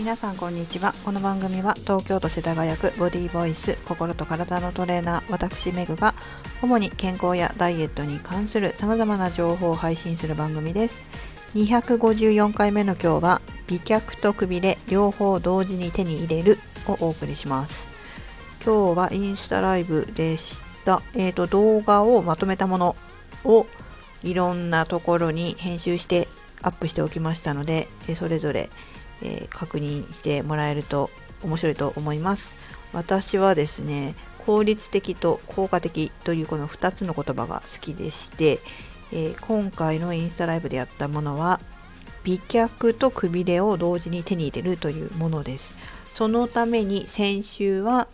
皆さんこんにちは。この番組は東京都世田谷区ボディーボイス心と体のトレーナー私メグが主に健康やダイエットに関する様々な情報を配信する番組です。254回目の今日は美脚とくびれ両方同時に手に入れるをお送りします。今日はインスタライブでした、えーと、動画をまとめたものをいろんなところに編集してアップしておきましたのでそれぞれえー、確認してもらえると面白いと思います。私はですね、効率的と効果的というこの2つの言葉が好きでして、えー、今回のインスタライブでやったものは、美脚とくびれを同時に手に入れるというものです。そのために先週は、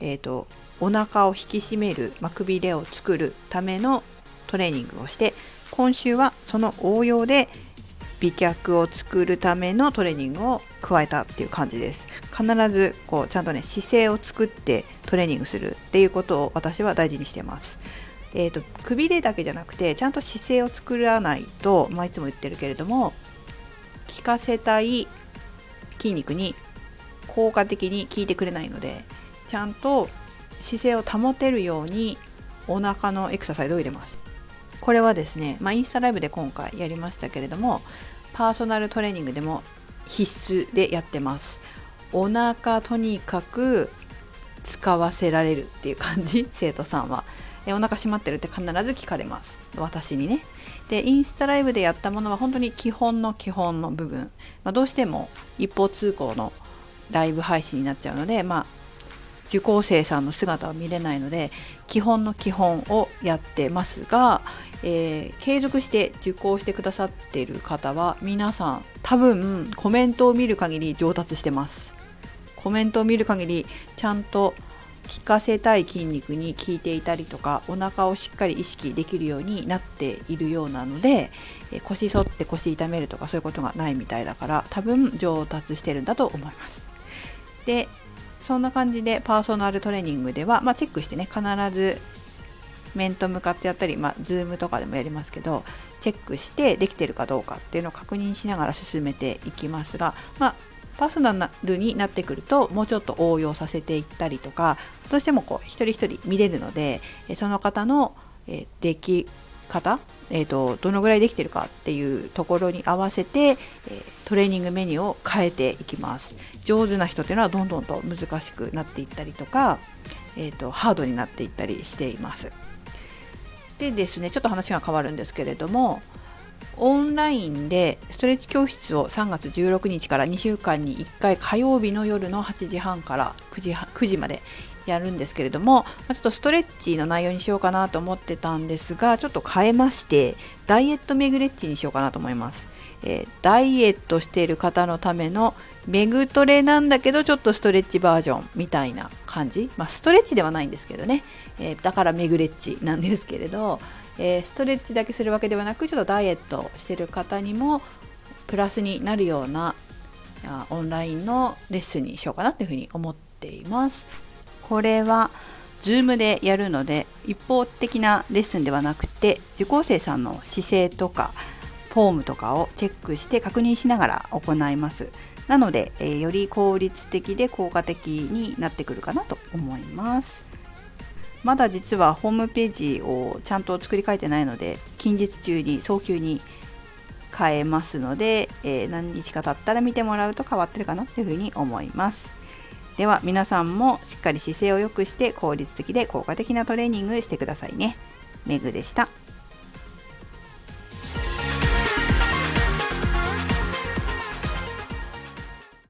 えーと、お腹を引き締める、まあ、くびれを作るためのトレーニングをして今週はその応用で美脚を作るためのトレーニングを加えたっていう感じです。必ずこうちゃんとね姿勢を作ってトレーニングするっていうことを私は大事にしてます。えーと、くびれだけじゃなくてちゃんと姿勢を作らないと、まあ、いつも言ってるけれども効かせたい筋肉に効果的に効いてくれないのでちゃんと姿勢を保てるようにお腹のエクササイズを入れます。これはですね、まあ、インスタライブで今回やりましたけれどもパーソナルトレーニングでも必須でやってます。お腹とにかく使わせられるっていう感じ 生徒さんは。えお腹閉まってるって必ず聞かれます。私にね。でインスタライブでやったものは本当に基本の基本の部分、まあ、どうしても一方通行のライブ配信になっちゃうのでまあ受講生さんの姿は見れないので基本の基本をやってますが、えー、継続して受講してくださっている方は皆さん多分コメントを見る限り上達してます。コメントを見る限りちゃんと効かせたい筋肉に効いていたりとかお腹をしっかり意識できるようになっているようなので腰反って腰痛めるとかそういうことがないみたいだから多分上達してるんだと思います。でそんな感じでパーソナルトレーニングでは、まあ、チェックしてね必ず面と向かってやったり、まあ、ズームとかでもやりますけどチェックしてできてるかどうかっていうのを確認しながら進めていきますが、まあ、パーソナルになってくるともうちょっと応用させていったりとかどうしてもこう一人一人見れるのでその方のでき方、えーと、どのぐらいできてるかっていうところに合わせて、えー、トレーニングメニューを変えていきます。上手な人っていうのはどんどんと難しくなっていったりとか、えーとハードになっていったりしています。でですねちょっと話が変わるんですけれどもオンラインでストレッチ教室を3月16日から2週間に1回火曜日の夜の8時半から9時 ,9 時までやるんですけれどもちょっとストレッチの内容にしようかなと思ってたんですがちょっと変えましてダイエットメグレッチにしようかなと思います、えー、ダイエットしている方のためのメグトレなんだけどちょっとストレッチバージョンみたいな感じ、まあ、ストレッチではないんですけどね、えー、だからメグレッチなんですけれど、えー、ストレッチだけするわけではなくちょっとダイエットしてる方にもプラスになるようなオンラインのレッスンにしようかなというふうに思っています。これは Zoom でやるので一方的なレッスンではなくて受講生さんの姿勢とかフォームとかをチェックして確認しながら行います。なので、えー、より効率的で効果的になってくるかなと思いますまだ実はホームページをちゃんと作り変えてないので近日中に早急に変えますので、えー、何日か経ったら見てもらうと変わってるかなというふうに思いますでは皆さんもしっかり姿勢を良くして効率的で効果的なトレーニングしてくださいね。めぐでした。